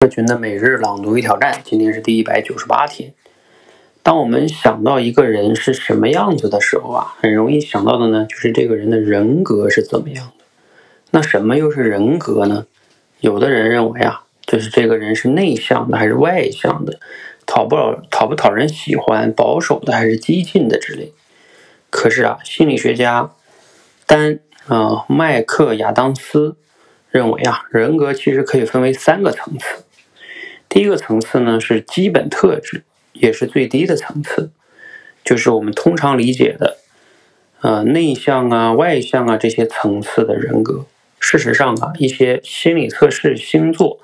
社群的每日朗读与挑战，今天是第一百九十八天。当我们想到一个人是什么样子的时候啊，很容易想到的呢，就是这个人的人格是怎么样的。那什么又是人格呢？有的人认为啊，就是这个人是内向的还是外向的，讨不讨不讨人喜欢，保守的还是激进的之类。可是啊，心理学家丹啊麦克亚当斯认为啊，人格其实可以分为三个层次。第一个层次呢是基本特质，也是最低的层次，就是我们通常理解的，呃，内向啊、外向啊这些层次的人格。事实上啊，一些心理测试、星座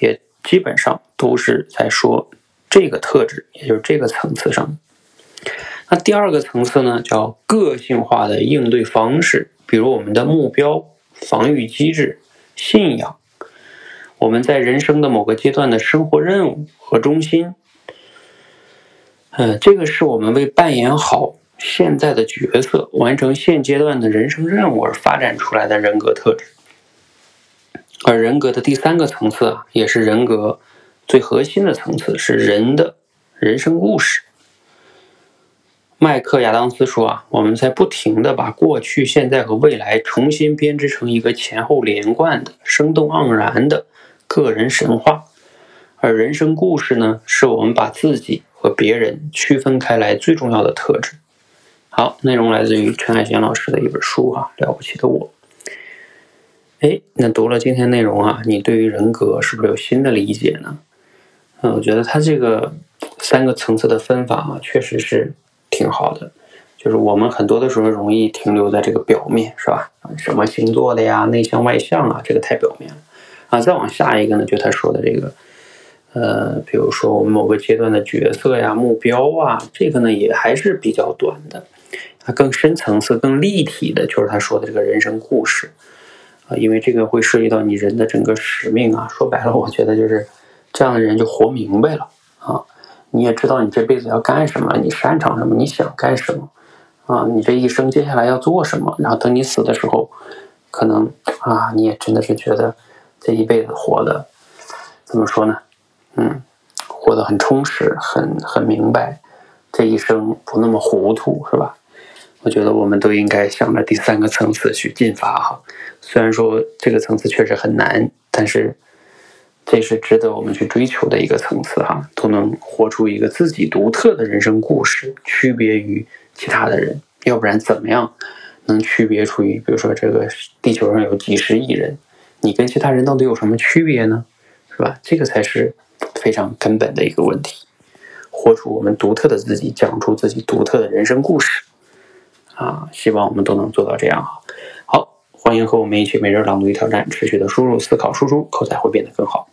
也基本上都是在说这个特质，也就是这个层次上。那第二个层次呢，叫个性化的应对方式，比如我们的目标、防御机制、信仰。我们在人生的某个阶段的生活任务和中心，嗯，这个是我们为扮演好现在的角色、完成现阶段的人生任务而发展出来的人格特质。而人格的第三个层次啊，也是人格最核心的层次，是人的人生故事。麦克亚当斯说啊，我们在不停的把过去、现在和未来重新编织成一个前后连贯的、生动盎然的。个人神话，而人生故事呢，是我们把自己和别人区分开来最重要的特质。好，内容来自于陈海贤老师的一本书啊，《了不起的我》。哎，那读了今天内容啊，你对于人格是不是有新的理解呢？嗯，我觉得他这个三个层次的分法啊，确实是挺好的。就是我们很多的时候容易停留在这个表面，是吧？什么星座的呀，内向外向啊，这个太表面了。啊，再往下一个呢，就他说的这个，呃，比如说我们某个阶段的角色呀、目标啊，这个呢也还是比较短的。啊，更深层次、更立体的，就是他说的这个人生故事。啊，因为这个会涉及到你人的整个使命啊。说白了，我觉得就是这样的人就活明白了啊。你也知道你这辈子要干什么，你擅长什么，你想干什么啊？你这一生接下来要做什么？然后等你死的时候，可能啊，你也真的是觉得。这一辈子活的怎么说呢？嗯，活得很充实，很很明白，这一生不那么糊涂，是吧？我觉得我们都应该向着第三个层次去进发哈。虽然说这个层次确实很难，但是这是值得我们去追求的一个层次哈。都能活出一个自己独特的人生故事，区别于其他的人。要不然怎么样能区别出于，比如说这个地球上有几十亿人？你跟其他人到底有什么区别呢？是吧？这个才是非常根本的一个问题。活出我们独特的自己，讲出自己独特的人生故事啊！希望我们都能做到这样啊。好，欢迎和我们一起每日朗读与挑战，持续的输入、思考、输出，口才会变得更好。